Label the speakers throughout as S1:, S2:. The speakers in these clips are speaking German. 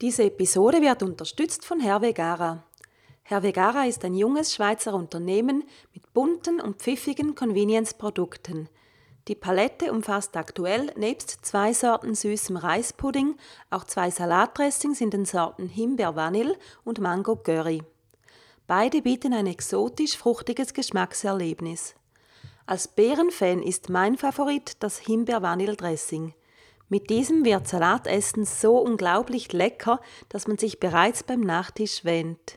S1: Diese Episode wird unterstützt von Herr Vegara. Herr Vegara ist ein junges Schweizer Unternehmen mit bunten und pfiffigen Convenience-Produkten. Die Palette umfasst aktuell nebst zwei Sorten süßem Reispudding auch zwei Salatdressings in den Sorten Himbeer Vanille und Mango Curry. Beide bieten ein exotisch fruchtiges Geschmackserlebnis. Als Beerenfan ist mein Favorit das Himbeer Vanille Dressing. Mit diesem wird Salatessen so unglaublich lecker, dass man sich bereits beim Nachtisch wähnt.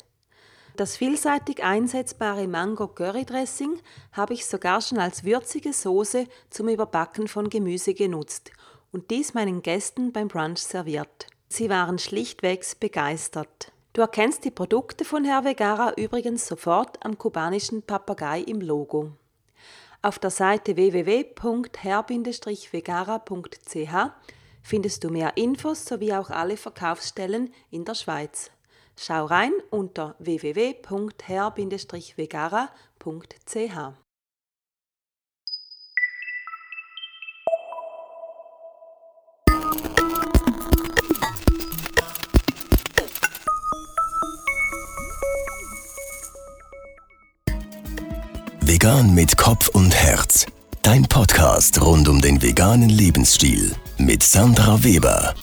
S1: Das vielseitig einsetzbare Mango Curry Dressing habe ich sogar schon als würzige Soße zum Überbacken von Gemüse genutzt und dies meinen Gästen beim Brunch serviert. Sie waren schlichtwegs begeistert. Du erkennst die Produkte von Herr Vegara übrigens sofort am kubanischen Papagei im Logo. Auf der Seite www.herr-vegara.ch findest du mehr Infos sowie auch alle Verkaufsstellen in der Schweiz. Schau rein unter www.herr-vegara.ch.
S2: Vegan mit Kopf und Herz. Dein Podcast rund um den veganen Lebensstil mit Sandra Weber.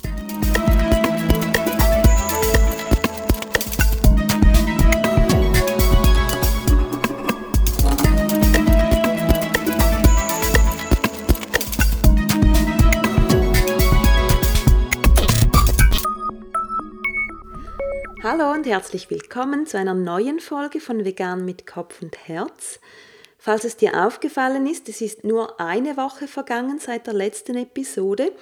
S1: Hallo und herzlich willkommen zu einer neuen Folge von Vegan mit Kopf und Herz. Falls es dir aufgefallen ist, es ist nur eine Woche vergangen seit der letzten Episode,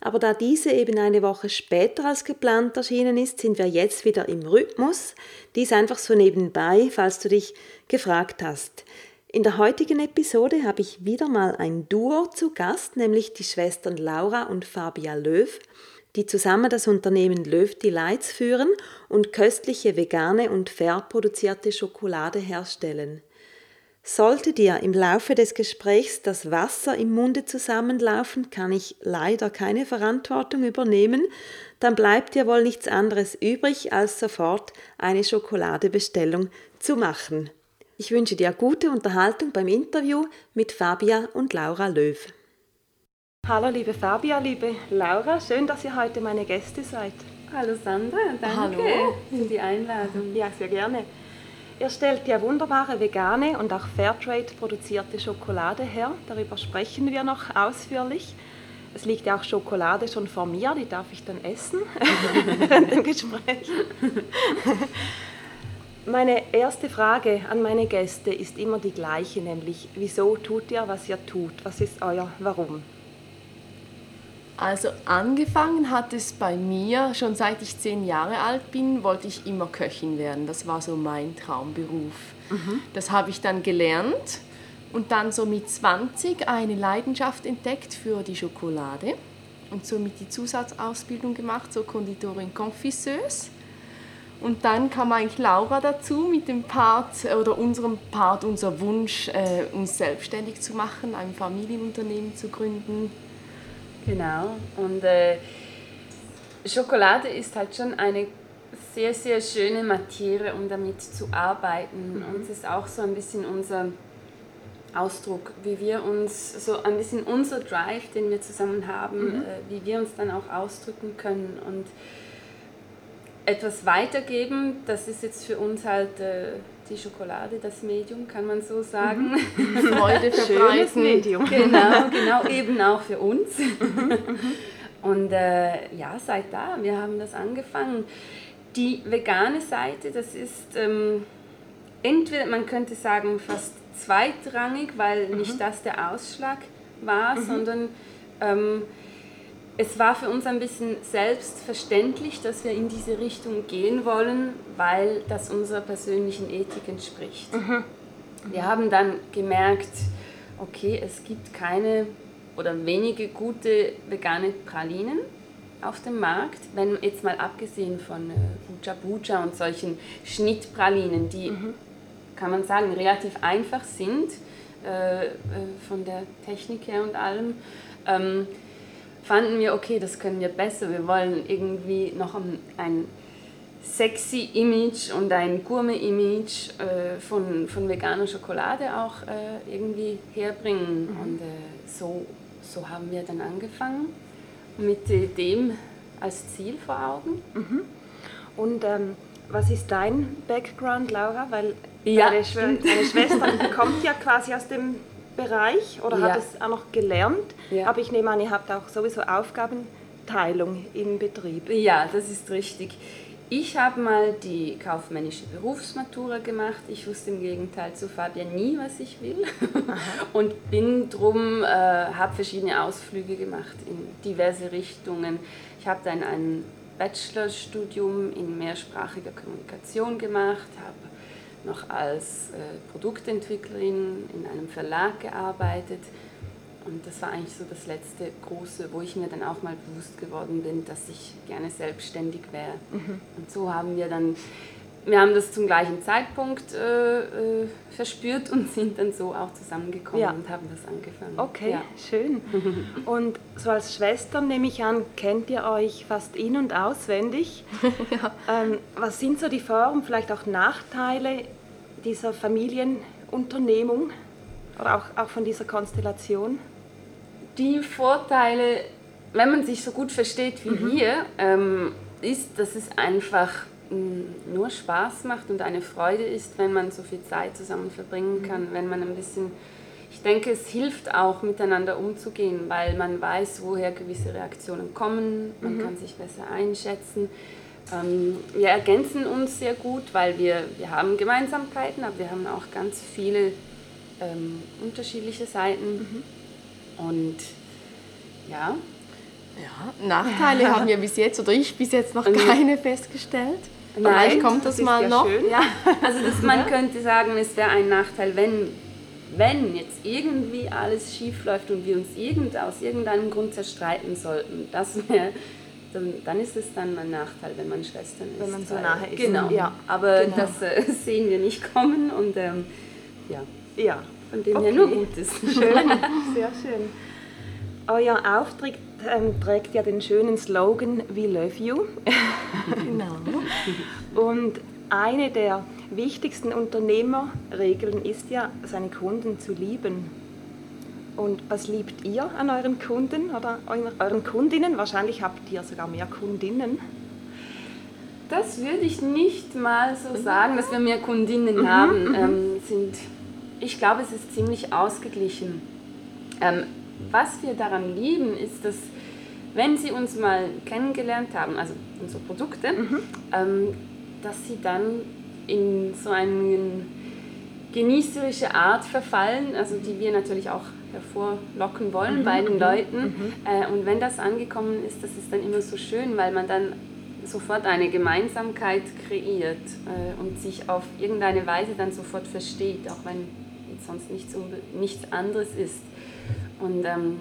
S1: aber da diese eben eine Woche später als geplant erschienen ist, sind wir jetzt wieder im Rhythmus. Dies einfach so nebenbei, falls du dich gefragt hast. In der heutigen Episode habe ich wieder mal ein Duo zu Gast, nämlich die Schwestern Laura und Fabia Löw, die zusammen das Unternehmen Löw Delights führen und köstliche vegane und fair produzierte Schokolade herstellen. Sollte dir im Laufe des Gesprächs das Wasser im Munde zusammenlaufen, kann ich leider keine Verantwortung übernehmen, dann bleibt dir wohl nichts anderes übrig, als sofort eine Schokoladebestellung zu machen. Ich wünsche dir gute Unterhaltung beim Interview mit Fabia und Laura Löw. Hallo liebe Fabia, liebe Laura, schön, dass ihr heute meine Gäste seid.
S3: Hallo Sandra, danke
S1: Hallo.
S3: für die Einladung.
S1: Ja, sehr gerne. Ihr stellt ja wunderbare vegane und auch Fairtrade produzierte Schokolade her. Darüber sprechen wir noch ausführlich. Es liegt ja auch Schokolade schon vor mir, die darf ich dann essen während dem Gespräch. Meine erste Frage an meine Gäste ist immer die gleiche, nämlich wieso tut ihr, was ihr tut? Was ist euer Warum?
S3: Also angefangen hat es bei mir, schon seit ich zehn Jahre alt bin, wollte ich immer Köchin werden. Das war so mein Traumberuf. Mhm. Das habe ich dann gelernt und dann so mit 20 eine Leidenschaft entdeckt für die Schokolade und somit die Zusatzausbildung gemacht, so Konditorin Confisseuse. Und dann kam eigentlich Laura dazu mit dem Part oder unserem Part, unser Wunsch, äh, uns selbstständig zu machen, ein Familienunternehmen zu gründen
S4: Genau. Und äh, Schokolade ist halt schon eine sehr, sehr schöne Materie, um damit zu arbeiten. Mhm. Und es ist auch so ein bisschen unser Ausdruck, wie wir uns, so ein bisschen unser Drive, den wir zusammen haben, mhm. äh, wie wir uns dann auch ausdrücken können. Und etwas weitergeben, das ist jetzt für uns halt äh, die Schokolade, das Medium, kann man so sagen.
S3: Mhm. Freude verbreiten.
S4: Medium. Genau, genau, eben auch für uns. Mhm. Und äh, ja, seit da, wir haben das angefangen. Die vegane Seite, das ist ähm, entweder, man könnte sagen, fast zweitrangig, weil mhm. nicht das der Ausschlag war, mhm. sondern ähm, es war für uns ein bisschen selbstverständlich, dass wir in diese Richtung gehen wollen, weil das unserer persönlichen Ethik entspricht. Mhm. Wir haben dann gemerkt, okay, es gibt keine oder wenige gute vegane Pralinen auf dem Markt, wenn jetzt mal abgesehen von äh, Buja Buja und solchen Schnittpralinen, die, mhm. kann man sagen, relativ einfach sind, äh, äh, von der Technik her und allem. Ähm, fanden wir, okay, das können wir besser. Wir wollen irgendwie noch ein, ein sexy Image und ein Gourmet-Image äh, von, von veganer Schokolade auch äh, irgendwie herbringen. Mhm. Und äh, so, so haben wir dann angefangen mit dem als Ziel vor Augen.
S1: Mhm. Und ähm, was ist dein Background, Laura? Weil
S4: ja,
S1: deine, Schw deine Schwester kommt ja quasi aus dem Bereich oder ja. hat es auch noch gelernt. Ja. Aber ich nehme an, ihr habt auch sowieso Aufgabenteilung im Betrieb.
S4: Ja, das ist richtig. Ich habe mal die kaufmännische Berufsmatura gemacht. Ich wusste im Gegenteil zu Fabian nie, was ich will. und bin drum, äh, habe verschiedene Ausflüge gemacht in diverse Richtungen. Ich habe dann ein Bachelorstudium in mehrsprachiger Kommunikation gemacht, habe noch als äh, Produktentwicklerin in einem Verlag gearbeitet. Und das war eigentlich so das letzte große, wo ich mir dann auch mal bewusst geworden bin, dass ich gerne selbstständig wäre. Mhm. Und so haben wir dann wir haben das zum gleichen Zeitpunkt äh, äh, verspürt und sind dann so auch zusammengekommen ja. und haben das angefangen.
S1: Okay, ja. schön. Und so als Schwestern nehme ich an, kennt ihr euch fast in- und auswendig. ja. ähm, was sind so die Vor- und vielleicht auch Nachteile dieser Familienunternehmung oder auch, auch von dieser Konstellation?
S4: Die Vorteile, wenn man sich so gut versteht wie mhm. wir, ähm, ist, dass es einfach nur Spaß macht und eine Freude ist, wenn man so viel Zeit zusammen verbringen kann, mhm. wenn man ein bisschen, ich denke, es hilft auch miteinander umzugehen, weil man weiß, woher gewisse Reaktionen kommen, man mhm. kann sich besser einschätzen. Ähm, wir ergänzen uns sehr gut, weil wir, wir haben Gemeinsamkeiten, aber wir haben auch ganz viele ähm, unterschiedliche Seiten. Mhm. Und ja.
S3: Ja, Nachteile haben wir bis jetzt oder ich bis jetzt noch keine festgestellt.
S4: Nein, Vielleicht kommt das, das mal ja noch. Ja, also das, man könnte sagen, es wäre ein Nachteil, wenn, wenn jetzt irgendwie alles schief läuft und wir uns irgend, aus irgendeinem Grund zerstreiten sollten. Das wäre dann, dann, ist es dann ein Nachteil, wenn man Schwestern ist.
S1: Wenn man so nahe ist.
S4: Genau. Ja, aber genau. das äh, sehen wir nicht kommen und ähm, ja.
S1: ja.
S4: Von dem okay. her nur Gutes.
S1: Schön, sehr schön. Euer Auftritt ähm, trägt ja den schönen Slogan We Love You.
S3: genau.
S1: Und eine der wichtigsten Unternehmerregeln ist ja, seine Kunden zu lieben. Und was liebt ihr an euren Kunden oder euren Kundinnen? Wahrscheinlich habt ihr sogar mehr Kundinnen.
S4: Das würde ich nicht mal so sagen, dass wir mehr Kundinnen mhm, haben. Mhm. Ähm, sind, ich glaube, es ist ziemlich ausgeglichen. Ähm, was wir daran lieben, ist, dass wenn sie uns mal kennengelernt haben, also unsere Produkte, mhm. ähm, dass sie dann in so eine genießerische Art verfallen, also die wir natürlich auch hervorlocken wollen mhm. bei den mhm. Leuten. Mhm. Äh, und wenn das angekommen ist, das ist dann immer so schön, weil man dann sofort eine Gemeinsamkeit kreiert äh, und sich auf irgendeine Weise dann sofort versteht, auch wenn sonst nichts, nichts anderes ist. Und ähm,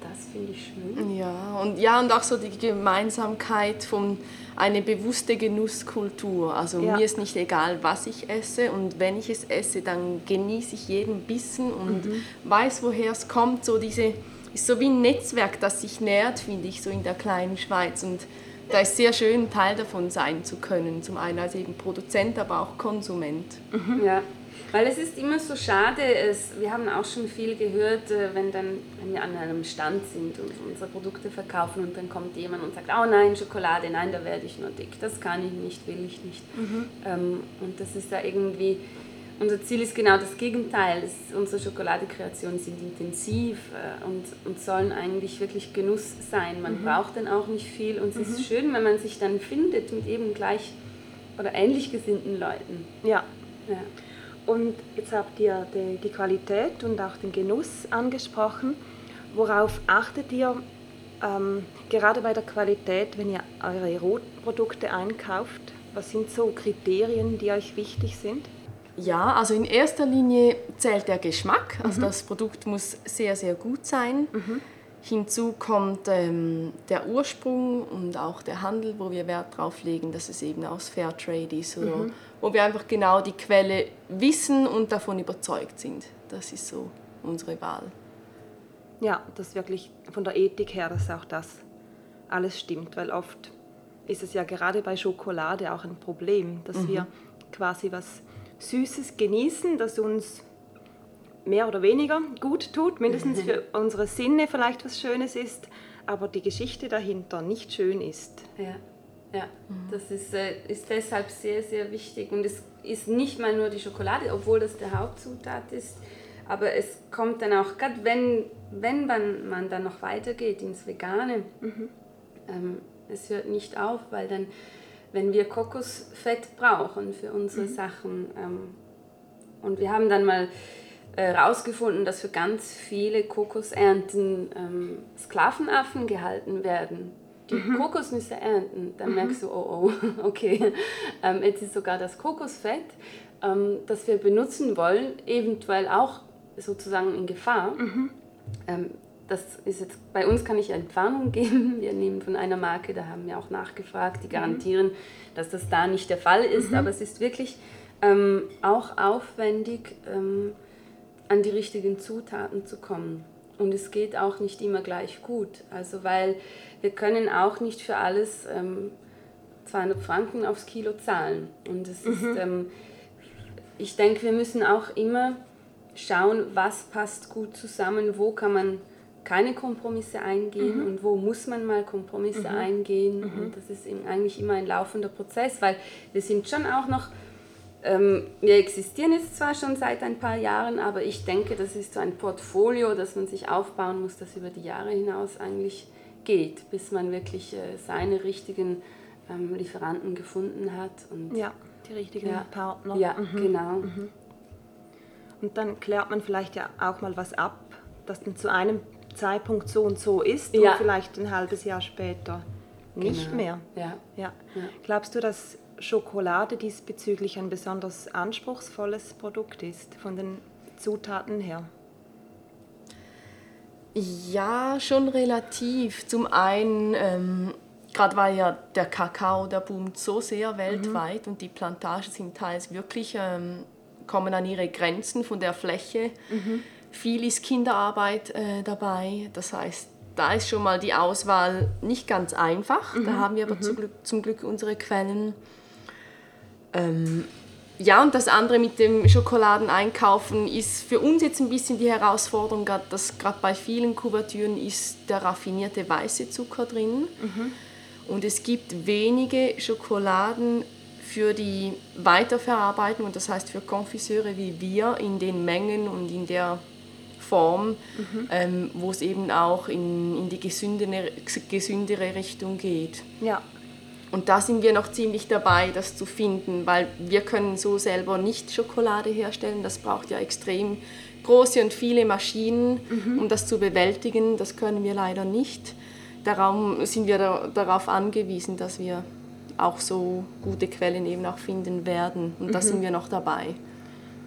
S4: das finde ich schön.
S3: Ja und, ja, und auch so die Gemeinsamkeit von einer bewussten Genusskultur. Also ja. mir ist nicht egal, was ich esse und wenn ich es esse, dann genieße ich jeden Bissen und mhm. weiß, woher es kommt. So diese, ist so wie ein Netzwerk, das sich nährt, finde ich, so in der kleinen Schweiz. Und da ist sehr schön, Teil davon sein zu können. Zum einen als eben Produzent, aber auch Konsument.
S4: Mhm. Ja. Weil es ist immer so schade, es, wir haben auch schon viel gehört, äh, wenn, dann, wenn wir an einem Stand sind und unsere Produkte verkaufen und dann kommt jemand und sagt, oh nein, Schokolade, nein, da werde ich nur dick, das kann ich nicht, will ich nicht. Mhm. Ähm, und das ist da irgendwie, unser Ziel ist genau das Gegenteil. Es, unsere Schokoladekreationen sind intensiv äh, und, und sollen eigentlich wirklich Genuss sein. Man mhm. braucht dann auch nicht viel und es mhm. ist schön, wenn man sich dann findet mit eben gleich oder ähnlich gesinnten Leuten.
S1: Ja. ja. Und jetzt habt ihr die, die Qualität und auch den Genuss angesprochen. Worauf achtet ihr ähm, gerade bei der Qualität, wenn ihr eure Rotprodukte einkauft? Was sind so Kriterien, die euch wichtig sind?
S3: Ja, also in erster Linie zählt der Geschmack. Also mhm. das Produkt muss sehr, sehr gut sein. Mhm. Hinzu kommt ähm, der Ursprung und auch der Handel, wo wir Wert darauf legen, dass es eben aus Fairtrade ist, oder mhm. Wo wir einfach genau die Quelle wissen und davon überzeugt sind. Das ist so unsere Wahl.
S1: Ja, dass wirklich von der Ethik her, dass auch das alles stimmt, weil oft ist es ja gerade bei Schokolade auch ein Problem, dass mhm. wir quasi was Süßes genießen, das uns mehr oder weniger gut tut, mindestens für unsere Sinne vielleicht was Schönes ist, aber die Geschichte dahinter nicht schön ist.
S4: Ja, ja. Mhm. das ist, äh, ist deshalb sehr, sehr wichtig. Und es ist nicht mal nur die Schokolade, obwohl das der Hauptzutat ist, aber es kommt dann auch, gerade wenn, wenn man, man dann noch weitergeht ins Vegane, mhm. ähm, es hört nicht auf, weil dann, wenn wir Kokosfett brauchen für unsere mhm. Sachen, ähm, und wir haben dann mal herausgefunden, äh, dass für ganz viele Kokosernten ähm, Sklavenaffen gehalten werden, die mhm. Kokosnüsse ernten. Dann mhm. merkst du, oh oh, okay, ähm, jetzt ist sogar das Kokosfett, ähm, das wir benutzen wollen, eventuell auch sozusagen in Gefahr. Mhm. Ähm, das ist jetzt, bei uns kann ich Entwarnung geben. Wir nehmen von einer Marke, da haben wir auch nachgefragt, die mhm. garantieren, dass das da nicht der Fall ist. Mhm. Aber es ist wirklich ähm, auch aufwendig, ähm, an die richtigen Zutaten zu kommen. Und es geht auch nicht immer gleich gut. Also weil wir können auch nicht für alles ähm, 200 Franken aufs Kilo zahlen. Und es mhm. ist, ähm, ich denke, wir müssen auch immer schauen, was passt gut zusammen, wo kann man keine Kompromisse eingehen mhm. und wo muss man mal Kompromisse mhm. eingehen. Mhm. Und das ist eigentlich immer ein laufender Prozess, weil wir sind schon auch noch, wir existieren jetzt zwar schon seit ein paar Jahren, aber ich denke, das ist so ein Portfolio, das man sich aufbauen muss, das über die Jahre hinaus eigentlich geht, bis man wirklich äh, seine richtigen ähm, Lieferanten gefunden hat. Und
S1: ja, die richtigen ja, Partner.
S4: Ja, mhm. genau. Mhm.
S1: Und dann klärt man vielleicht ja auch mal was ab, das dann zu einem Zeitpunkt so und so ist ja. und vielleicht ein halbes Jahr später nicht genau. mehr.
S4: Ja.
S1: Ja. ja. Glaubst du, dass Schokolade diesbezüglich ein besonders anspruchsvolles Produkt ist, von den Zutaten her?
S3: Ja, schon relativ. Zum einen, ähm, gerade weil ja der Kakao, der boomt so sehr weltweit mhm. und die Plantagen sind teils wirklich ähm, kommen an ihre Grenzen von der Fläche. Mhm. Viel ist Kinderarbeit äh, dabei. Das heißt, da ist schon mal die Auswahl nicht ganz einfach. Mhm. Da haben wir aber mhm. zum, Glück, zum, Glück, unsere Quellen. Ähm, ja, und das andere mit dem Schokoladeneinkaufen ist für uns jetzt ein bisschen die Herausforderung, dass gerade bei vielen Kuvertüren ist der raffinierte weiße Zucker drin. Mhm. Und es gibt wenige Schokoladen für die Weiterverarbeitung, und das heißt für Konfiseure wie wir, in den Mengen und in der Form, mhm. ähm, wo es eben auch in, in die gesündere, gesündere Richtung geht.
S1: Ja.
S3: Und da sind wir noch ziemlich dabei, das zu finden, weil wir können so selber nicht Schokolade herstellen. Das braucht ja extrem große und viele Maschinen, mhm. um das zu bewältigen. Das können wir leider nicht. Darum sind wir da, darauf angewiesen, dass wir auch so gute Quellen eben auch finden werden. Und da mhm. sind wir noch dabei.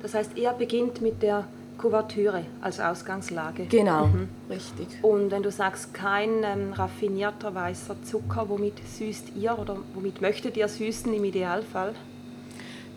S1: Das heißt, ihr beginnt mit der Kuvertüre als Ausgangslage.
S3: Genau, mhm. richtig.
S1: Und wenn du sagst, kein ähm, raffinierter weißer Zucker, womit süßt ihr oder womit möchtet ihr süßen im Idealfall?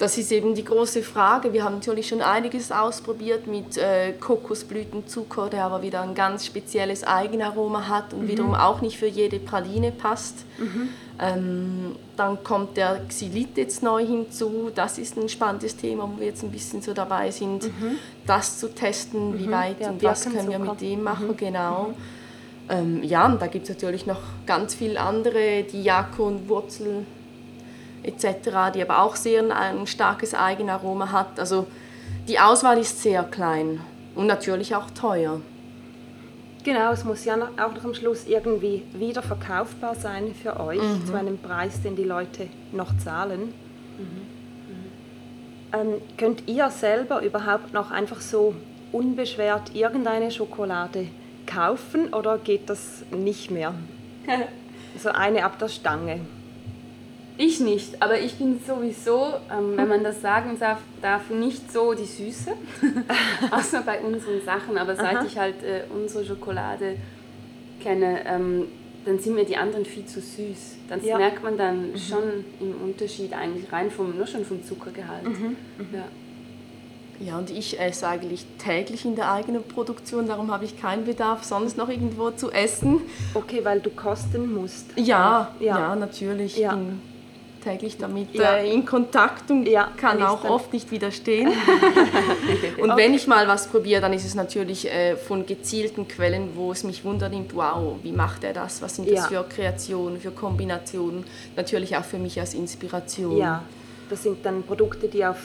S3: Das ist eben die große Frage. Wir haben natürlich schon einiges ausprobiert mit äh, Kokosblütenzucker, der aber wieder ein ganz spezielles Eigenaroma hat und mhm. wiederum auch nicht für jede Praline passt. Mhm. Ähm, dann kommt der Xylit jetzt neu hinzu. Das ist ein spannendes Thema, wo wir jetzt ein bisschen so dabei sind, mhm. das zu testen, wie mhm. weit ja, und was können wir mit dem machen, mhm. genau. Mhm. Ähm, ja, und da gibt es natürlich noch ganz viele andere, die Jako und Wurzel etc., die aber auch sehr ein starkes Eigenaroma hat. Also die Auswahl ist sehr klein und natürlich auch teuer.
S1: Genau, es muss ja auch noch am Schluss irgendwie wieder verkaufbar sein für euch, mhm. zu einem Preis, den die Leute noch zahlen. Mhm. Mhm. Ähm, könnt ihr selber überhaupt noch einfach so unbeschwert irgendeine Schokolade kaufen oder geht das nicht mehr? so eine ab der Stange.
S4: Ich nicht, aber ich bin sowieso, ähm, wenn man das sagen darf, darf nicht so die Süße, außer bei unseren Sachen. Aber seit Aha. ich halt äh, unsere Schokolade kenne, ähm, dann sind mir die anderen viel zu süß. Dann ja. merkt man dann mhm. schon im Unterschied eigentlich rein vom, nur schon vom Zuckergehalt. Mhm. Mhm. Ja.
S3: Ja, und ich esse eigentlich täglich in der eigenen Produktion, darum habe ich keinen Bedarf, sonst noch irgendwo zu essen.
S1: Okay, weil du kosten musst.
S3: Ja,
S1: Ja.
S3: ja, natürlich.
S1: Ja.
S3: Bin täglich damit
S1: Ja.
S3: äh, in Kontakt und
S1: Ja,
S3: kann auch oft nicht widerstehen. und wenn ich mal was probiere, dann ist es natürlich äh, von gezielten Quellen, wo es mich wundernimmt, wow, wie macht er das? Was sind
S1: Ja.
S3: das für Kreationen, für Kombinationen? Natürlich auch für mich als Inspiration.
S1: Ja, das sind dann Produkte, die auf,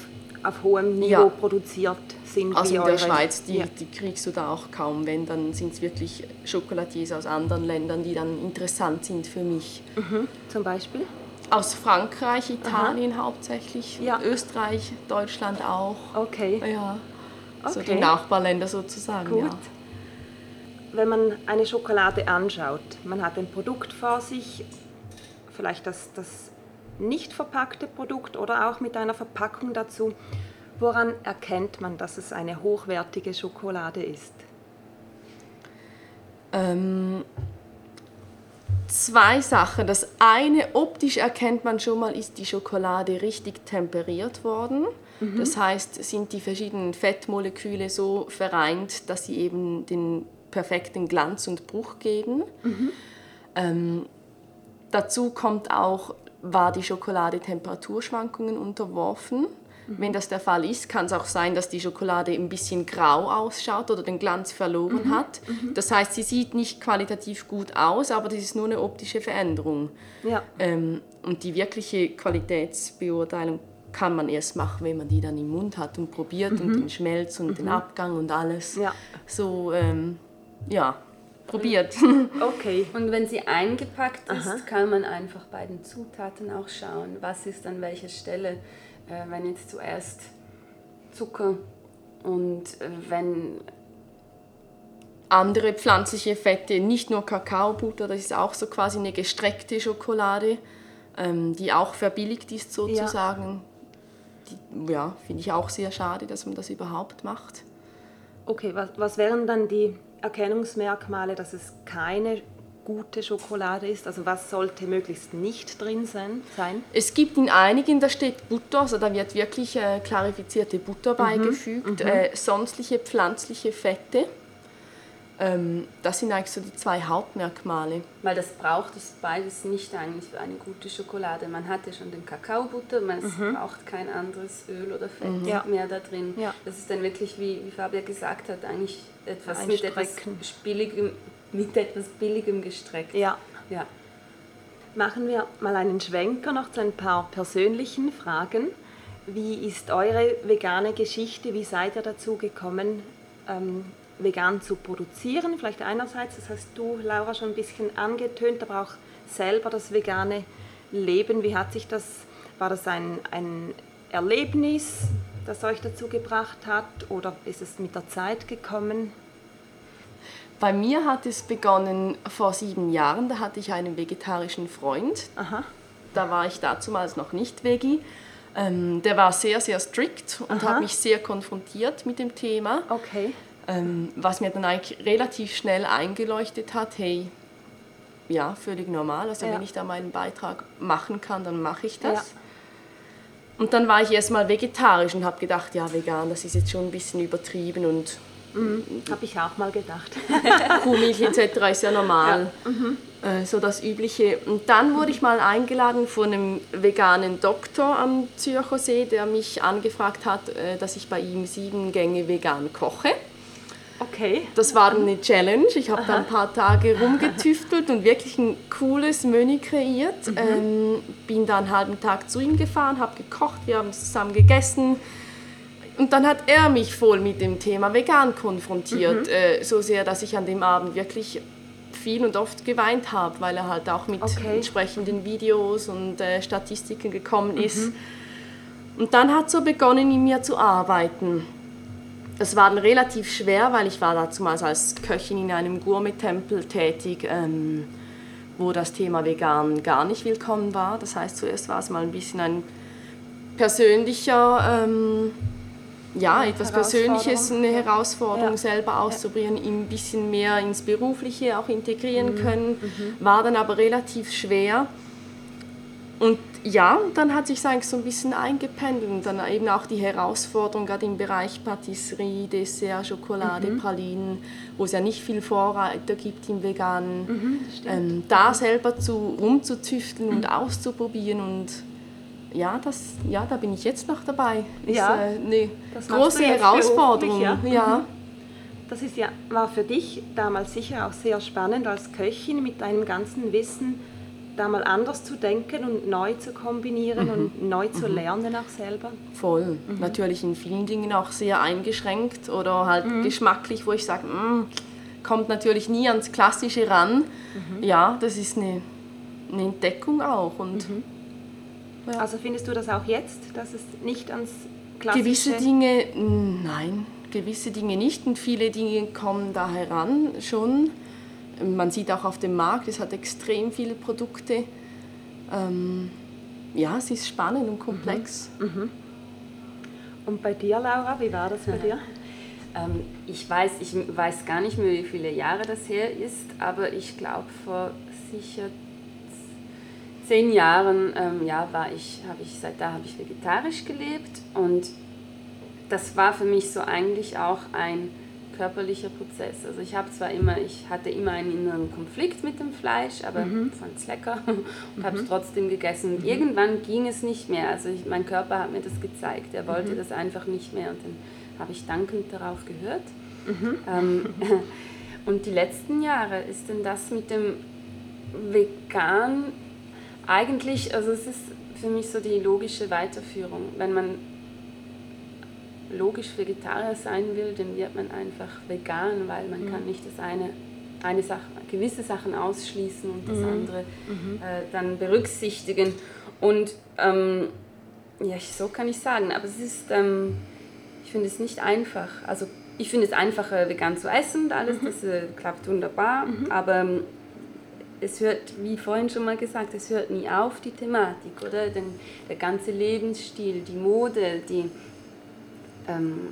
S1: auf hohem Niveau
S3: Ja.
S1: produziert sind.
S3: Also in der
S1: eure.
S3: Schweiz, die,
S1: Ja.
S3: die kriegst du da auch kaum. Wenn, dann sind es wirklich Chocolatiers aus anderen Ländern, die dann interessant sind für mich.
S1: Zum Beispiel?
S3: Aus Frankreich, Italien hauptsächlich,
S1: Ja.
S3: Österreich, Deutschland auch.
S1: Okay.
S3: Ja, so
S1: Okay.
S3: die Nachbarländer sozusagen.
S1: Gut.
S3: Ja.
S1: Wenn man eine Schokolade anschaut, man hat ein Produkt vor sich, vielleicht das, das nicht verpackte Produkt oder auch mit einer Verpackung dazu. Woran erkennt man, dass es eine hochwertige Schokolade ist?
S3: Ähm, zwei Sachen. Das eine, optisch erkennt man schon mal, ist die Schokolade richtig temperiert worden. Das heißt, sind die verschiedenen Fettmoleküle so vereint, dass sie eben den perfekten Glanz und Bruch geben. Ähm, dazu kommt auch, war die Schokolade Temperaturschwankungen unterworfen. Wenn das der Fall ist, kann es auch sein, dass die Schokolade ein bisschen grau ausschaut oder den Glanz verloren hat. Das heißt, sie sieht nicht qualitativ gut aus, aber das ist nur eine optische Veränderung.
S1: Ja.
S3: Ähm, und die wirkliche Qualitätsbeurteilung kann man erst machen, wenn man die dann im Mund hat und probiert und den Schmelz und den Abgang und alles.
S1: Ja.
S3: So, ähm, ja, probiert.
S1: Okay.
S4: Und wenn sie eingepackt ist, kann man einfach bei den Zutaten auch schauen, was ist an welcher Stelle. Äh, wenn jetzt zuerst Zucker und äh, wenn
S3: andere pflanzliche Fette, nicht nur Kakaobutter, das ist auch so quasi eine gestreckte Schokolade, ähm, die auch verbilligt ist sozusagen. Die, ja, finde ich auch sehr schade, dass man das überhaupt macht.
S1: Okay, was, was wären dann die Erkennungsmerkmale, dass es keine gute Schokolade ist? Also was sollte möglichst nicht drin sein?
S3: Es gibt in einigen, da steht Butter, also da wird wirklich äh, klarifizierte Butter beigefügt, Äh, sonstige pflanzliche Fette. Ähm, das sind eigentlich so die zwei Hauptmerkmale.
S4: Weil das braucht es beides nicht eigentlich für eine gute Schokolade. Man hat ja schon den Kakaobutter, man es braucht kein anderes Öl oder Fett
S1: Ja.
S4: mehr da drin.
S1: Ja.
S4: Das ist dann wirklich, wie, wie Fabia gesagt hat, eigentlich etwas
S1: Ein
S4: mit etwas, billigem, mit etwas Billigem gestreckt.
S1: Ja.
S4: ja.
S1: Machen wir mal einen Schwenker noch zu ein paar persönlichen Fragen. Wie ist eure vegane Geschichte? Wie seid ihr dazu gekommen, ähm, vegan zu produzieren? Vielleicht einerseits, das hast du, Laura, schon ein bisschen angetönt, aber auch selber das vegane Leben. Wie hat sich das, war das ein, ein Erlebnis, das euch dazu gebracht hat oder ist es mit der Zeit gekommen?
S3: Bei mir hat es begonnen vor sieben Jahren, da hatte ich einen vegetarischen Freund.
S1: Aha.
S3: Da war ich dazumals noch nicht Veggie. Ähm, der war sehr, sehr strikt und
S1: Aha.
S3: hat mich sehr konfrontiert mit dem Thema.
S1: Okay.
S3: Ähm, was mir dann eigentlich relativ schnell eingeleuchtet hat, hey, ja, völlig normal. Also
S1: Ja.
S3: wenn ich da meinen Beitrag machen kann, dann mache ich das.
S1: Ja.
S3: Und dann war ich erstmal vegetarisch und habe gedacht, ja, vegan, das ist jetzt schon ein bisschen übertrieben und
S1: Habe ich auch mal gedacht.
S3: Kuhmilch etc. ist ja normal. Äh, so das Übliche. Und dann wurde ich mal eingeladen von einem veganen Doktor am Zürcher See, der mich angefragt hat, äh, dass ich bei ihm sieben Gänge vegan koche.
S1: Okay.
S3: Das war eine Challenge. Ich habe da ein paar Tage rumgetüftelt und wirklich ein cooles Menü kreiert. Ähm, bin da einen halben Tag zu ihm gefahren, habe gekocht, wir haben zusammen gegessen. Und dann hat er mich voll mit dem Thema vegan konfrontiert. Äh, so sehr, dass ich an dem Abend wirklich viel und oft geweint habe, weil er halt auch mit
S1: Okay.
S3: entsprechenden Videos und äh, Statistiken gekommen ist. Und dann hat so begonnen, in mir zu arbeiten. Das war dann relativ schwer, weil ich war damals als Köchin in einem Gourmet-Tempel tätig, ähm, wo das Thema vegan gar nicht willkommen war. Das heißt, zuerst war es mal ein bisschen ein persönlicher, ähm, ja, etwas Persönliches, eine Herausforderung,
S1: Ja.
S3: selber auszuprobieren, ein bisschen mehr ins Berufliche auch integrieren können. War dann aber relativ schwer. Und ja, dann hat sich eigentlich so ein bisschen eingependelt und dann eben auch die Herausforderung, gerade im Bereich Patisserie, Dessert, Schokolade, mhm. Pralinen, wo es ja nicht viel Vorreiter gibt im Veganen, mhm, ähm, da selber zu, rumzutüfteln mhm. und auszuprobieren und ja, das, ja, da bin ich jetzt noch dabei. Ist ja, äh, eine große Herausforderung. Ja. ja.
S1: Das ist ja, war für dich damals sicher auch sehr spannend als Köchin mit deinem ganzen Wissen da mal anders zu denken und neu zu kombinieren mhm. und neu zu mhm. lernen auch selber?
S3: Voll. Mhm. Natürlich in vielen Dingen auch sehr eingeschränkt oder halt mhm. geschmacklich, wo ich sage, mm, kommt natürlich nie ans Klassische ran. Mhm. Ja, das ist eine, eine Entdeckung auch. Und,
S1: mhm. Ja. Also findest du das auch jetzt, dass es nicht ans Klassische...
S3: Gewisse Dinge, nein, gewisse Dinge nicht und viele Dinge kommen da heran schon. Man sieht auch auf dem Markt, es hat extrem viele Produkte. Ähm, ja, es ist spannend und komplex. Mhm. Mhm.
S1: Und bei dir, Laura, wie war das bei dir?
S4: Ähm, ich, weiß, ich weiß gar nicht mehr, wie viele Jahre das her ist, aber ich glaube, vor sicher zehn Jahren ähm, ja, war ich, habe ich, seit da habe ich vegetarisch gelebt und das war für mich so eigentlich auch ein körperlicher Prozess. Also ich habe zwar immer, ich hatte immer einen inneren Konflikt mit dem Fleisch, aber mhm. fand es lecker und habe es mhm. trotzdem gegessen. Und mhm. irgendwann ging es nicht mehr. Also ich, mein Körper hat mir das gezeigt. Er wollte mhm. das einfach nicht mehr und dann habe ich dankend darauf gehört. Mhm. Ähm, und die letzten Jahre ist denn das mit dem Vegan eigentlich, also es ist für mich so die logische Weiterführung. Wenn man logisch Vegetarier sein will, dann wird man einfach vegan, weil man mhm. kann nicht das eine, eine Sache, gewisse Sachen ausschließen und das mhm. andere mhm. Äh, dann berücksichtigen. Und ähm, ja, so kann ich sagen, aber es ist, ähm, ich finde es nicht einfach. Also ich finde es einfacher, vegan zu essen und alles, mhm. das äh, klappt wunderbar, mhm. aber ähm, es hört, wie vorhin schon mal gesagt, es hört nie auf, die Thematik, oder? Denn der ganze Lebensstil, die Mode, die, ähm,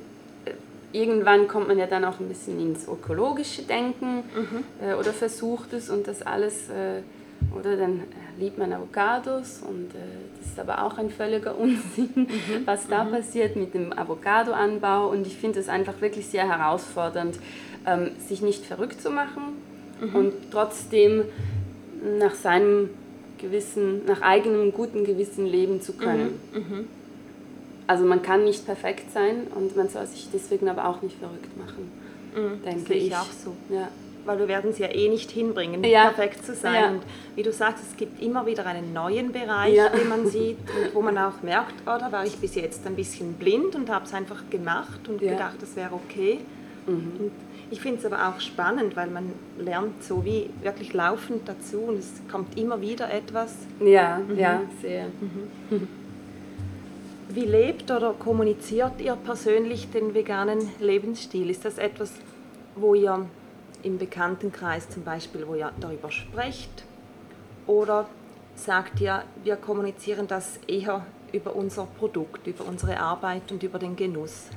S4: irgendwann kommt man ja dann auch ein bisschen ins ökologische Denken mhm. äh, oder versucht es und das alles, äh, oder dann liebt man Avocados und äh, das ist aber auch ein völliger Unsinn, mhm. was da mhm. passiert mit dem Avocadoanbau und ich finde es einfach wirklich sehr herausfordernd, ähm, sich nicht verrückt zu machen mhm. und trotzdem nach seinem gewissen, nach eigenem guten Gewissen leben zu können. Mhm. Mhm also man kann nicht perfekt sein und man soll sich deswegen aber auch nicht verrückt machen,
S1: mhm, denke das sehe ich. ich auch so. Ja. Weil wir werden es ja eh nicht hinbringen, ja. perfekt zu sein. Ja. Und wie du sagst, es gibt immer wieder einen neuen Bereich, ja. den man sieht und wo man auch merkt, oh, da war ich bis jetzt ein bisschen blind und habe es einfach gemacht und gedacht, das wäre okay. Mhm. Ich finde es aber auch spannend, weil man lernt so wie wirklich laufend dazu und es kommt immer wieder etwas.
S4: Ja, mhm. ja, sehr. Mhm.
S1: Wie lebt oder kommuniziert ihr persönlich den veganen Lebensstil? Ist das etwas, wo ihr im Bekanntenkreis zum Beispiel, wo ihr darüber sprecht? Oder sagt ihr, wir kommunizieren das eher über unser Produkt, über unsere Arbeit und über den Genuss?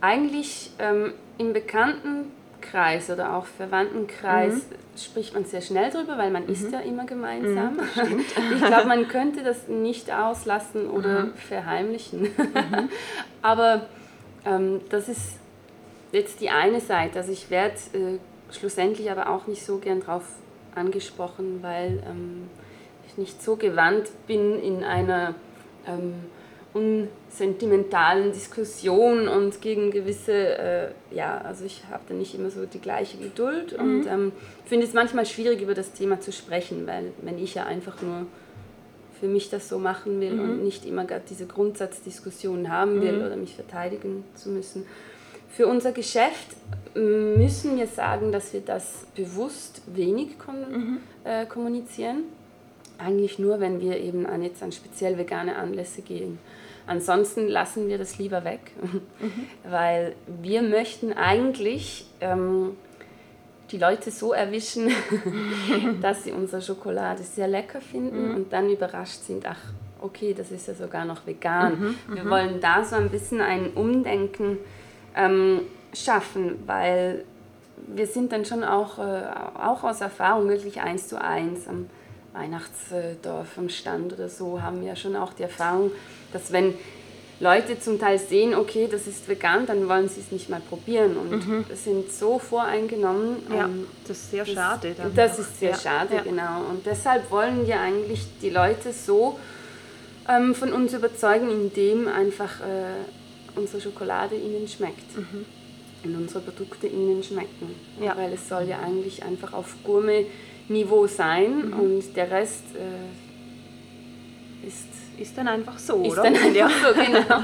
S4: Eigentlich ähm, im Bekannten Kreis oder auch Verwandtenkreis mhm. spricht man sehr schnell drüber, weil man mhm. isst ja immer gemeinsam. Mhm, ich glaube, man könnte das nicht auslassen oder mhm. verheimlichen. Mhm. aber ähm, das ist jetzt die eine Seite. Also ich werde äh, schlussendlich aber auch nicht so gern drauf angesprochen, weil ähm, ich nicht so gewandt bin in einer ähm, unsentimentalen Diskussion und gegen gewisse, äh, ja, also ich habe da nicht immer so die gleiche Geduld mhm. und ähm, finde es manchmal schwierig, über das Thema zu sprechen, weil wenn ich ja einfach nur für mich das so machen will mhm. und nicht immer diese Grundsatzdiskussionen haben will mhm. oder mich verteidigen zu müssen. Für unser Geschäft müssen wir sagen, dass wir das bewusst wenig kom mhm. äh, kommunizieren. Eigentlich nur, wenn wir eben an jetzt an speziell vegane Anlässe gehen. Ansonsten lassen wir das lieber weg, mhm. weil wir möchten eigentlich ähm, die Leute so erwischen, dass sie unsere Schokolade sehr lecker finden mhm. und dann überrascht sind, ach, okay, das ist ja sogar noch vegan. Mhm, wir mhm. wollen da so ein bisschen ein Umdenken ähm, schaffen, weil wir sind dann schon auch, äh, auch aus Erfahrung wirklich eins zu eins am Weihnachtsdorf am Stand oder so, haben wir schon auch die Erfahrung, dass wenn Leute zum Teil sehen, okay, das ist vegan, dann wollen sie es nicht mal probieren und mhm. sind so voreingenommen.
S1: Ja, ähm, das ist sehr
S4: das,
S1: schade.
S4: Das ist sehr ja. schade, ja. genau. Und deshalb wollen wir eigentlich die Leute so ähm, von uns überzeugen, indem einfach äh, unsere Schokolade ihnen schmeckt. Mhm. Und unsere Produkte ihnen schmecken. Ja. Weil es soll ja eigentlich einfach auf Gourmet-Niveau sein mhm. und der Rest äh, ist
S1: ist dann einfach so,
S4: ist
S1: oder?
S4: Dann einfach ja. so, genau.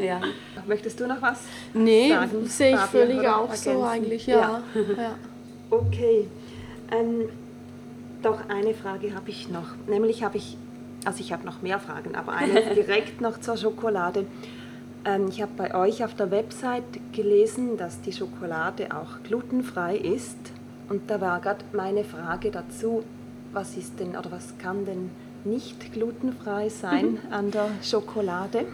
S1: ja. Möchtest du noch was
S3: nee,
S1: sagen?
S3: Nee, sehe ich völlig auch ergänzen? so eigentlich, ja. ja. ja.
S1: Okay. Ähm, doch eine Frage habe ich noch. Nämlich habe ich, also ich habe noch mehr Fragen, aber eine direkt noch zur Schokolade. Ähm, ich habe bei euch auf der Website gelesen, dass die Schokolade auch glutenfrei ist. Und da war gerade meine Frage dazu, was ist denn oder was kann denn nicht glutenfrei sein mhm. an der Schokolade?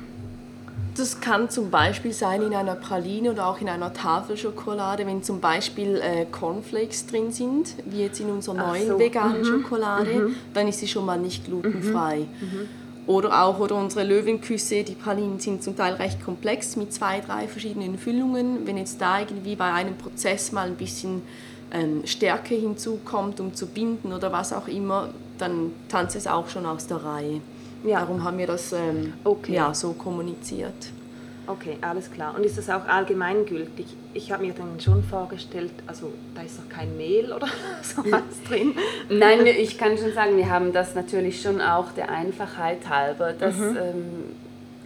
S3: Das kann zum Beispiel sein in einer Praline oder auch in einer Tafelschokolade, wenn zum Beispiel äh, Cornflakes drin sind, wie jetzt in unserer neuen so. veganen mhm. Schokolade, mhm. dann ist sie schon mal nicht glutenfrei. Mhm. mhm. Oder auch oder unsere Löwenküsse, die Pralinen sind zum Teil recht komplex mit zwei, drei verschiedenen Füllungen. Wenn jetzt da irgendwie bei einem Prozess mal ein bisschen ähm, Stärke hinzukommt, um zu binden oder was auch immer, dann tanzt es auch schon aus der Reihe. Ja. Darum haben wir das ähm, okay. ja, so kommuniziert.
S1: Okay, alles klar. Und ist das auch allgemeingültig? Ich habe mir dann schon vorgestellt, also da ist doch kein Mehl oder sowas drin.
S4: Nein, ich kann schon sagen, wir haben das natürlich schon auch der Einfachheit halber, dass mhm. ähm,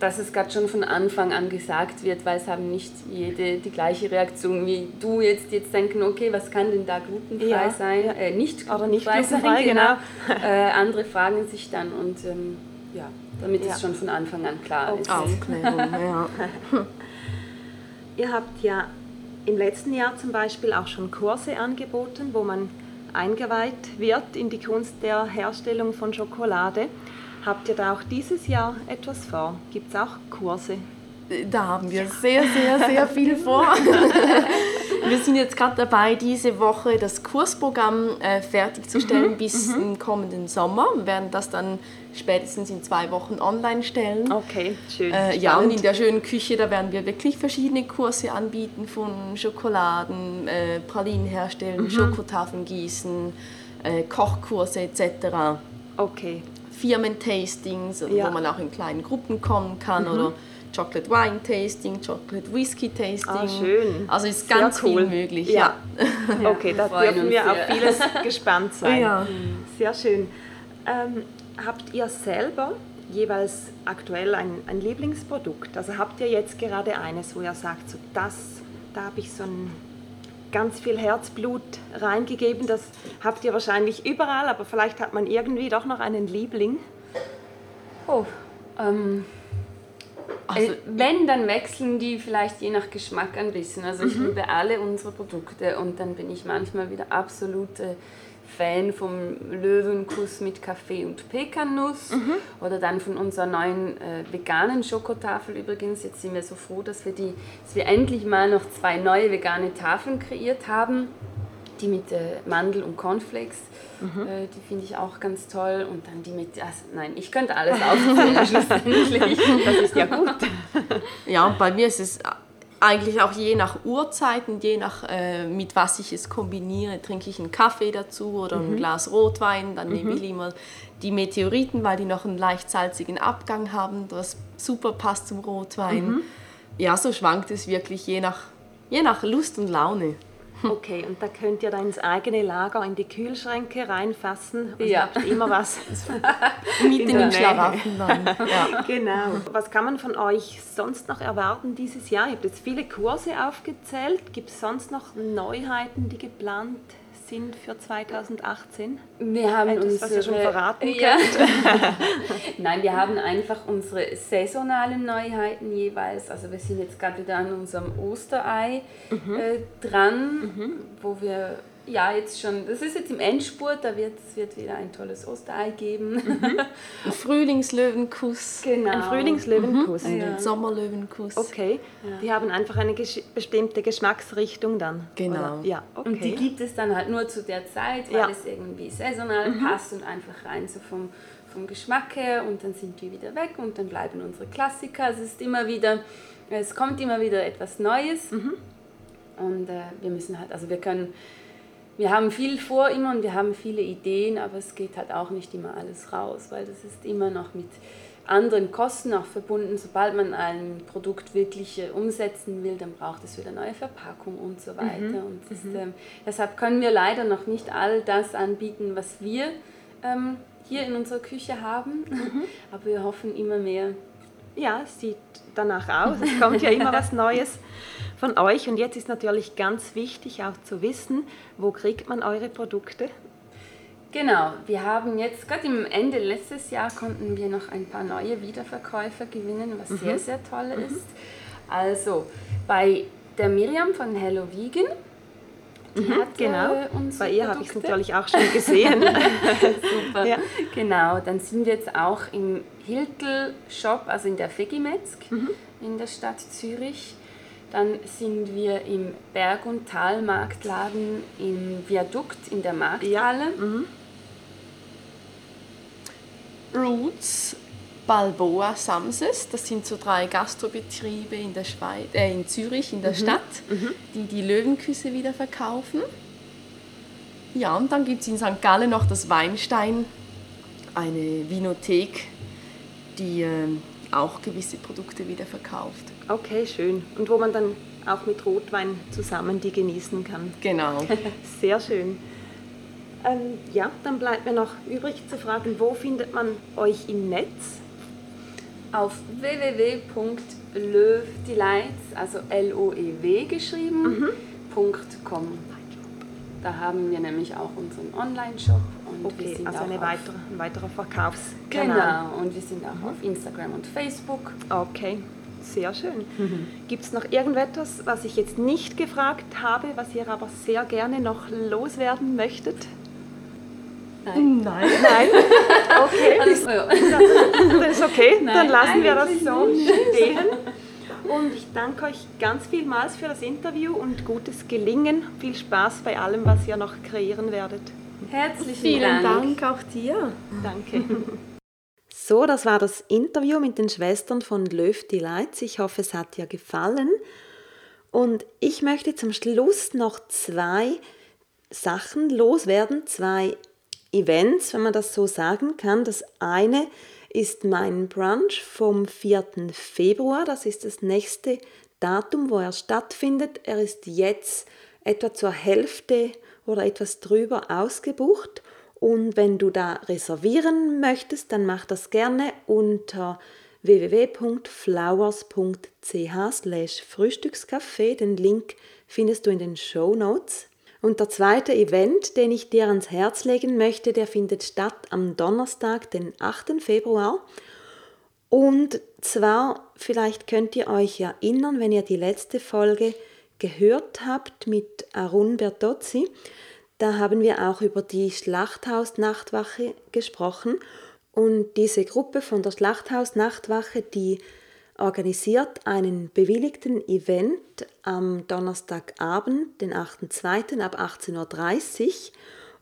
S4: dass es gerade schon von Anfang an gesagt wird, weil es haben nicht jede die gleiche Reaktion wie du jetzt jetzt denken, okay, was kann denn da glutenfrei ja, sein, ja. Äh, nicht
S1: glutenfrei, Oder nicht glutenfrei sein, genau.
S4: genau. äh, andere fragen sich dann und ähm, ja, damit ja. es schon von Anfang an klar okay. ist.
S3: Aufklärung, ja.
S1: Ihr habt ja im letzten Jahr zum Beispiel auch schon Kurse angeboten, wo man eingeweiht wird in die Kunst der Herstellung von Schokolade. Habt ihr da auch dieses Jahr etwas vor? Gibt es auch Kurse?
S3: Da haben wir sehr, sehr, sehr viel vor. wir sind jetzt gerade dabei, diese Woche das Kursprogramm äh, fertigzustellen mhm. bis mhm. im kommenden Sommer. Wir werden das dann spätestens in zwei Wochen online stellen.
S1: Okay, schön.
S3: Äh, ja, und in der schönen Küche, da werden wir wirklich verschiedene Kurse anbieten von Schokoladen, äh, Pralinen herstellen, mhm. Schokotafeln gießen, äh, Kochkurse etc.
S1: Okay.
S3: Firmentastings, ja. wo man auch in kleinen Gruppen kommen kann mhm. oder Chocolate Wine Tasting, Chocolate Whisky Tasting. Ah,
S1: schön.
S3: Also ist ganz cool. viel möglich. Ja.
S1: ja. Okay, da dürfen wir auf vieles gespannt sein. Ja. Sehr schön. Ähm, habt ihr selber jeweils aktuell ein, ein Lieblingsprodukt? Also habt ihr jetzt gerade eines, wo ihr sagt, so das, da habe ich so ein ganz viel Herzblut reingegeben. Das habt ihr wahrscheinlich überall, aber vielleicht hat man irgendwie doch noch einen Liebling.
S4: Oh, ähm, also, äh, wenn, dann wechseln die vielleicht je nach Geschmack ein bisschen. Also ich mhm. liebe alle unsere Produkte und dann bin ich manchmal wieder absolute Fan vom Löwenkuss mit Kaffee und Pekannuss mhm. oder dann von unserer neuen äh, veganen Schokotafel übrigens. Jetzt sind wir so froh, dass wir, die, dass wir endlich mal noch zwei neue vegane Tafeln kreiert haben. Die mit äh, Mandel und Cornflakes, mhm. äh, die finde ich auch ganz toll. Und dann die mit, also, nein, ich könnte alles aufzählen schlussendlich. Das ist ja gut.
S3: Ja, bei mir ist es eigentlich auch je nach Uhrzeiten, je nach äh, mit was ich es kombiniere, trinke ich einen Kaffee dazu oder mhm. ein Glas Rotwein, dann mhm. nehme ich immer die Meteoriten, weil die noch einen leicht salzigen Abgang haben, was super passt zum Rotwein. Mhm. Ja, so schwankt es wirklich je nach, je nach Lust und Laune.
S1: Okay, und da könnt ihr dann ins eigene Lager in die Kühlschränke reinfassen und ja. habt immer was
S3: mit in den Schlaraffen
S1: Ja. Genau. Was kann man von euch sonst noch erwarten dieses Jahr? Ihr habt jetzt viele Kurse aufgezählt. Gibt es sonst noch Neuheiten, die geplant sind für 2018?
S4: Wir haben Etwas, unsere,
S1: was ihr schon verraten
S4: ja. Nein, wir haben einfach unsere saisonalen Neuheiten jeweils. Also wir sind jetzt gerade wieder an unserem Osterei mhm. äh, dran, mhm. wo wir Ja, jetzt schon. Das ist jetzt im Endspurt, da wird es wird wieder ein tolles Osterei geben.
S3: Mhm. ein Frühlingslöwenkuss.
S1: Genau. Ein Frühlingslöwenkuss.
S3: Mhm. Ja. Ein Sommerlöwenkuss.
S1: Okay. Ja. Die haben einfach eine gesch bestimmte Geschmacksrichtung dann.
S3: Genau.
S1: Oder? Ja,
S4: okay. Und die gibt es dann halt nur zu der Zeit, weil ja. es irgendwie saisonal mhm. passt und einfach rein so vom, vom Geschmack her und dann sind die wieder weg und dann bleiben unsere Klassiker. Es ist immer wieder, es kommt immer wieder etwas Neues. Mhm. Und äh, wir müssen halt, also wir können wir haben viel vor immer und wir haben viele Ideen, aber es geht halt auch nicht immer alles raus, weil das ist immer noch mit anderen Kosten auch verbunden. Sobald man ein Produkt wirklich äh, umsetzen will, dann braucht es wieder neue Verpackung und so weiter. Mhm. Und das, mhm. ähm, deshalb können wir leider noch nicht all das anbieten, was wir ähm, hier in unserer Küche haben, mhm. aber wir hoffen immer mehr.
S1: Ja, es sieht danach aus. Es kommt ja immer was Neues von euch. Und jetzt ist natürlich ganz wichtig auch zu wissen, wo kriegt man eure Produkte?
S4: Genau, wir haben jetzt, gerade im Ende letztes Jahr konnten wir noch ein paar neue Wiederverkäufer gewinnen, was mhm. sehr, sehr toll mhm. ist. Also bei der Miriam von Hello Vegan,
S1: die mhm, hat genau. Äh, Bei ihr habe ich es natürlich auch schon gesehen.
S4: Super. Ja. Genau, dann sind wir jetzt auch im Hiltel Shop, also in der Fegimetzg mhm. in der Stadt Zürich. Dann sind wir im Berg- und Talmarktladen im Viadukt in der Markthalle. Ja. Mhm.
S3: Roots, Balboa, Samses, das sind so drei Gastrobetriebe in, der Schweiz, äh, in Zürich, in der mhm. Stadt, mhm. die die Löwenküsse wieder verkaufen. Ja, und dann gibt es in St. Gallen noch das Weinstein, eine Vinothek, die äh, auch gewisse Produkte wieder verkauft.
S1: Okay, schön. Und wo man dann auch mit Rotwein zusammen die genießen kann.
S3: Genau.
S1: Sehr schön. Ähm, ja, dann bleibt mir noch übrig zu fragen, wo findet man euch im Netz?
S4: Auf www.löwdelights, also L-O-E-W geschrieben, mhm. .com. Da haben wir nämlich auch unseren Online-Shop.
S1: Okay, also eine weitere, ein weiterer Verkaufskanal.
S4: Genau, und wir sind auch mhm. auf Instagram und Facebook.
S1: Okay, sehr schön. Mhm. Gibt es noch irgendetwas, was ich jetzt nicht gefragt habe, was ihr aber sehr gerne noch loswerden möchtet?
S3: Nein. Nein.
S1: Nein. Okay. Alles, das ist okay. Nein, Dann lassen wir das so stehen. Und ich danke euch ganz vielmals für das Interview und gutes Gelingen. Viel Spaß bei allem, was ihr noch kreieren werdet.
S3: Herzlichen Vielen Dank. Dank auch dir.
S1: Danke. So, das war das Interview mit den Schwestern von Löw Delights. Ich hoffe, es hat dir gefallen. Und ich möchte zum Schluss noch zwei Sachen loswerden, zwei Events, wenn man das so sagen kann. Das eine ist mein Brunch vom 4. Februar. Das ist das nächste Datum, wo er stattfindet. Er ist jetzt etwa zur Hälfte oder etwas drüber ausgebucht. Und wenn du da reservieren möchtest, dann mach das gerne unter www.flowers.ch Frühstückscafé. Den Link findest du in den Show Notes. Und der zweite Event, den ich dir ans Herz legen möchte, der findet statt am Donnerstag, den 8. Februar. Und zwar, vielleicht könnt ihr euch erinnern, wenn ihr die letzte Folge gehört habt mit Arun Bertozzi, da haben wir auch über die Schlachthaus-Nachtwache gesprochen. Und diese Gruppe von der Schlachthaus-Nachtwache, die organisiert einen bewilligten Event am Donnerstagabend, den 8.2. ab 18.30 Uhr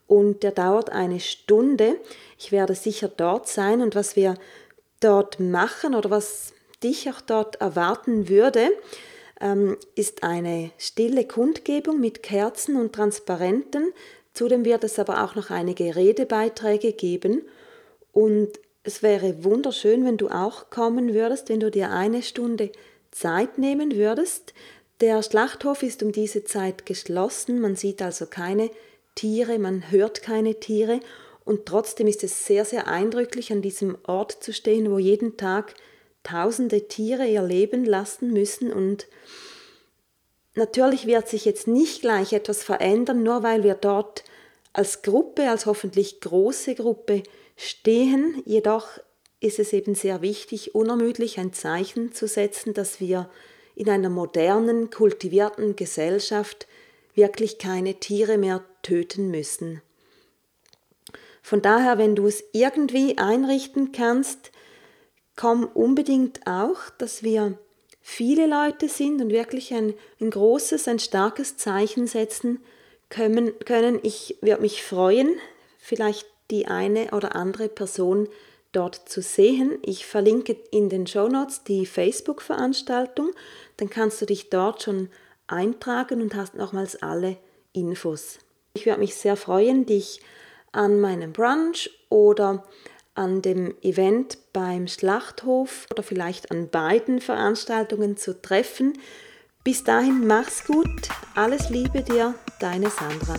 S1: und der dauert eine Stunde. Ich werde sicher dort sein und was wir dort machen oder was dich auch dort erwarten würde, ist eine stille Kundgebung mit Kerzen und Transparenten. Zudem wird es aber auch noch einige Redebeiträge geben und es wäre wunderschön, wenn du auch kommen würdest, wenn du dir eine Stunde Zeit nehmen würdest. Der Schlachthof ist um diese Zeit geschlossen, man sieht also keine Tiere, man hört keine Tiere und trotzdem ist es sehr, sehr eindrücklich, an diesem Ort zu stehen, wo jeden Tag tausende Tiere ihr Leben lassen müssen und natürlich wird sich jetzt nicht gleich etwas verändern, nur weil wir dort als Gruppe, als hoffentlich große Gruppe stehen. Jedoch ist es eben sehr wichtig, unermüdlich ein Zeichen zu setzen, dass wir in einer modernen, kultivierten Gesellschaft wirklich keine Tiere mehr töten müssen. Von daher, wenn du es irgendwie einrichten kannst, komm unbedingt auch, dass wir viele Leute sind und wirklich ein, ein großes, ein starkes Zeichen setzen können. können. Ich würde mich freuen, vielleicht die eine oder andere Person dort zu sehen. Ich verlinke in den Show Notes die Facebook-Veranstaltung. Dann kannst du dich dort schon eintragen und hast nochmals alle Infos. Ich würde mich sehr freuen, dich an meinem Brunch oder an dem Event beim Schlachthof oder vielleicht an beiden Veranstaltungen zu treffen. Bis dahin mach's gut, alles Liebe dir, deine Sandra.